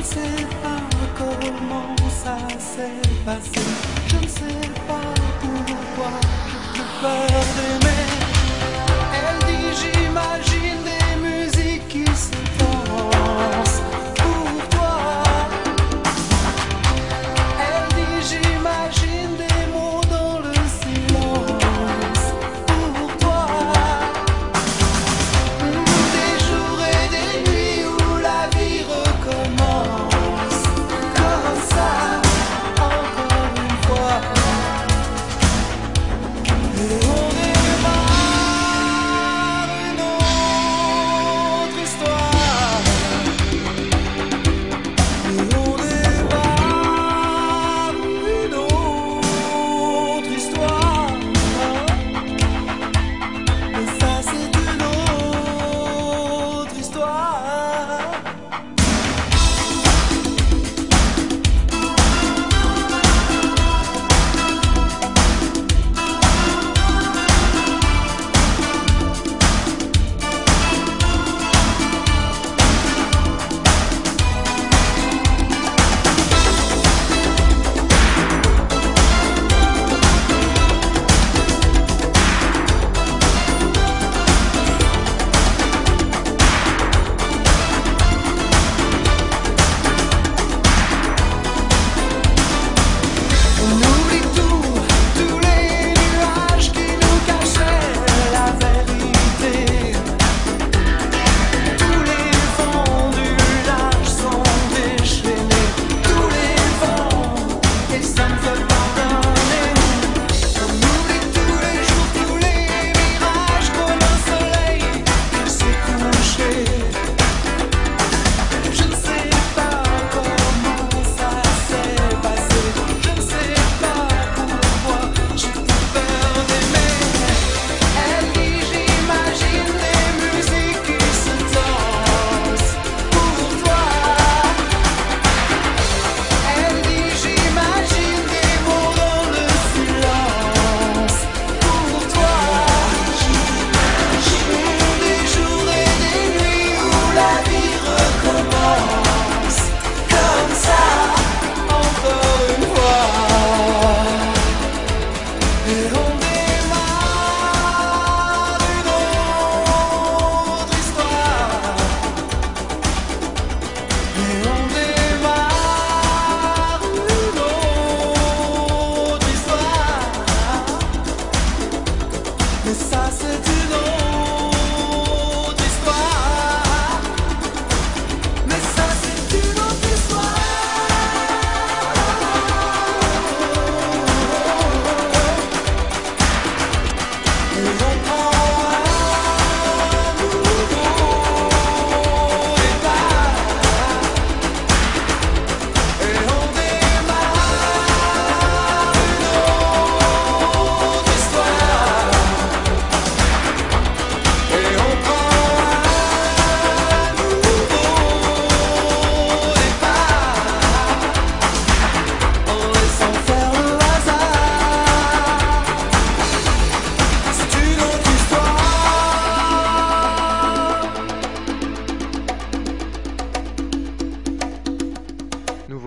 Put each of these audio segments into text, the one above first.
Je ne sais pas comment ça s'est passé. Je ne sais pas pourquoi j'ai peur d'aimer. Elle dit j'imagine.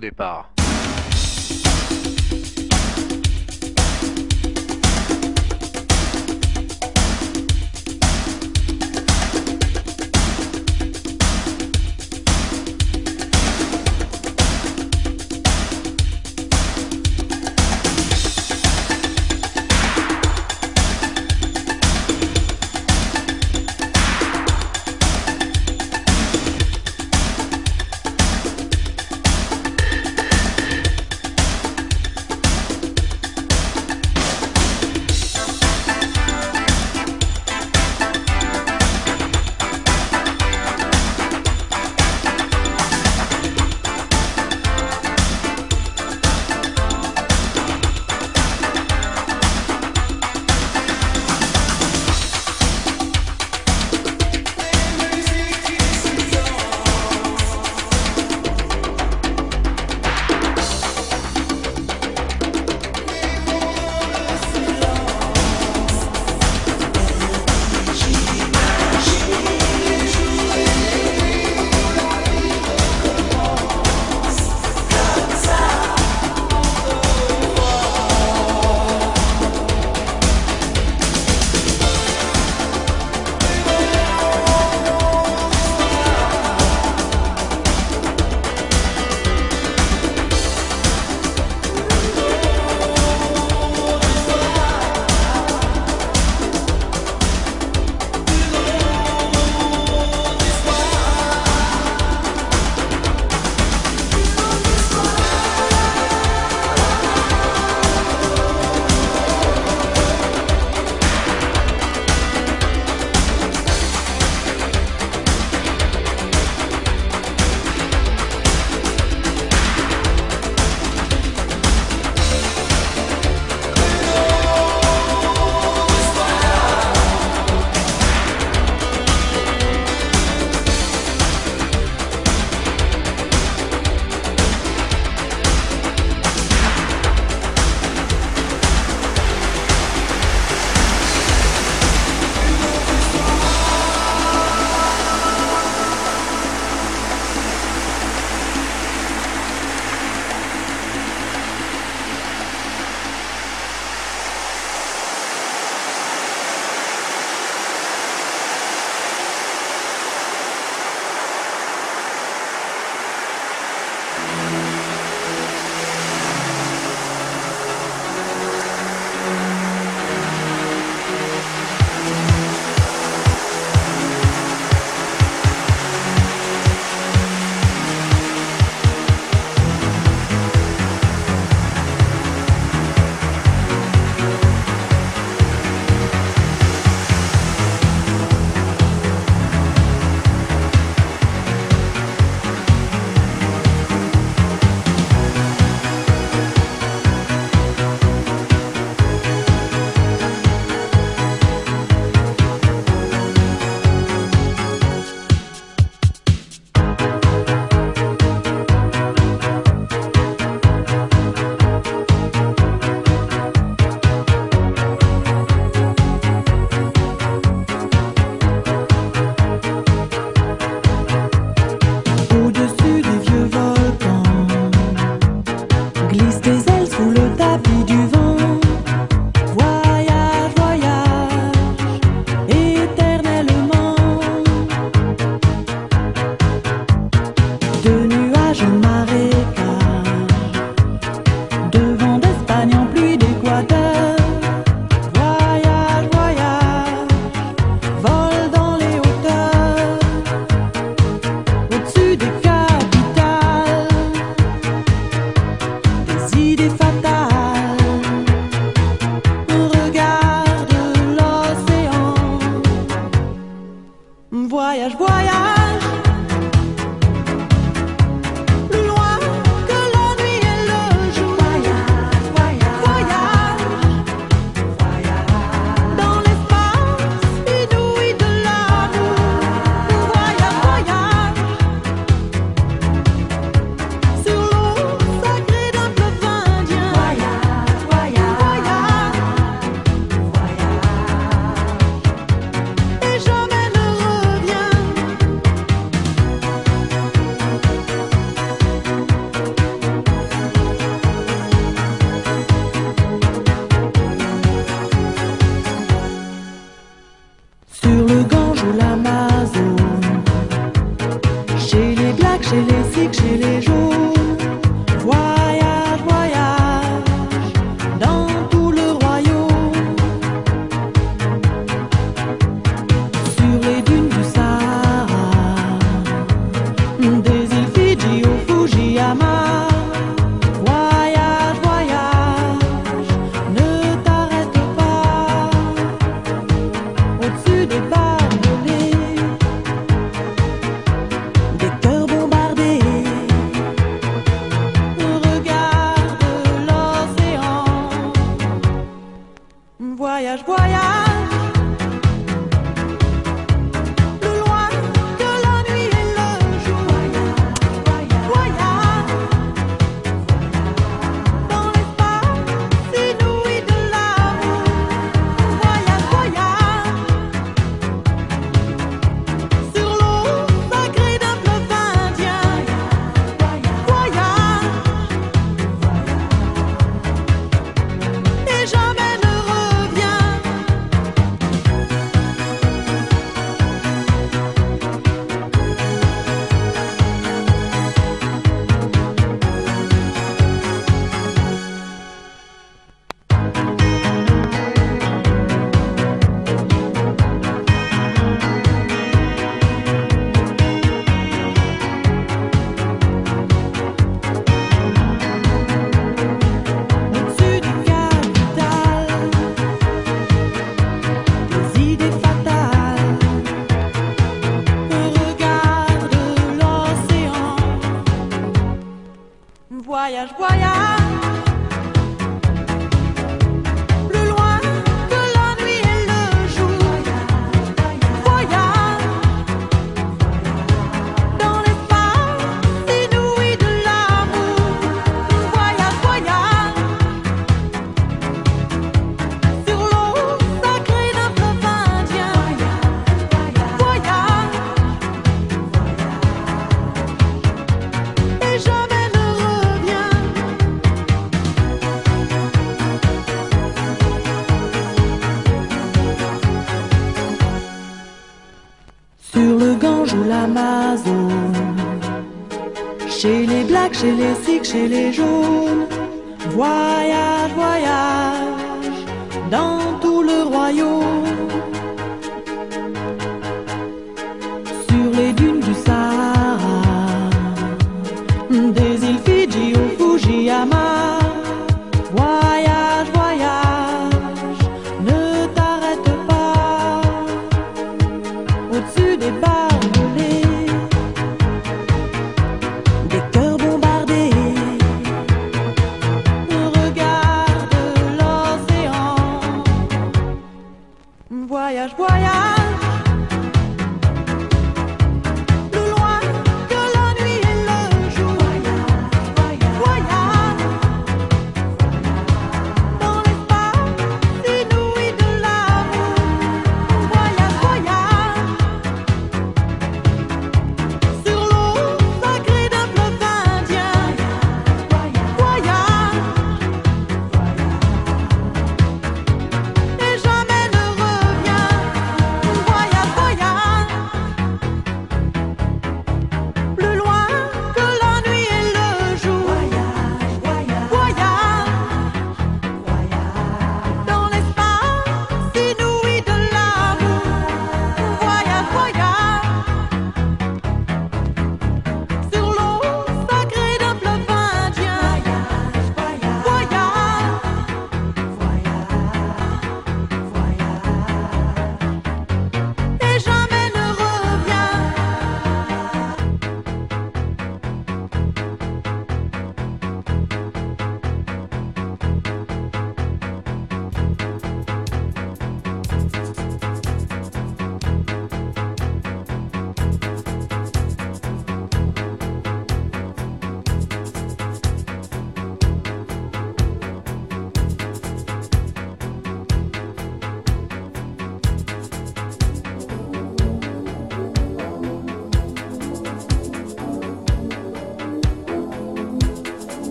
départ. passer les jours.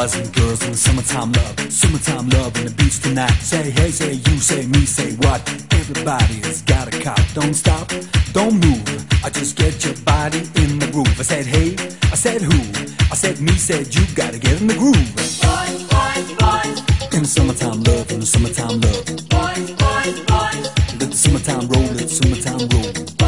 boys and girls in the summertime love. Summertime love on the beach tonight. Say hey, say you, say me, say what? Everybody's got a cop. Don't stop, don't move. I just get your body in the groove. I said hey, I said who? I said me, said you. Gotta get in the groove. Boys, boys, boys. In the summertime love, in the summertime love. Boys, boys, boys. Let the summertime roll, let the summertime roll.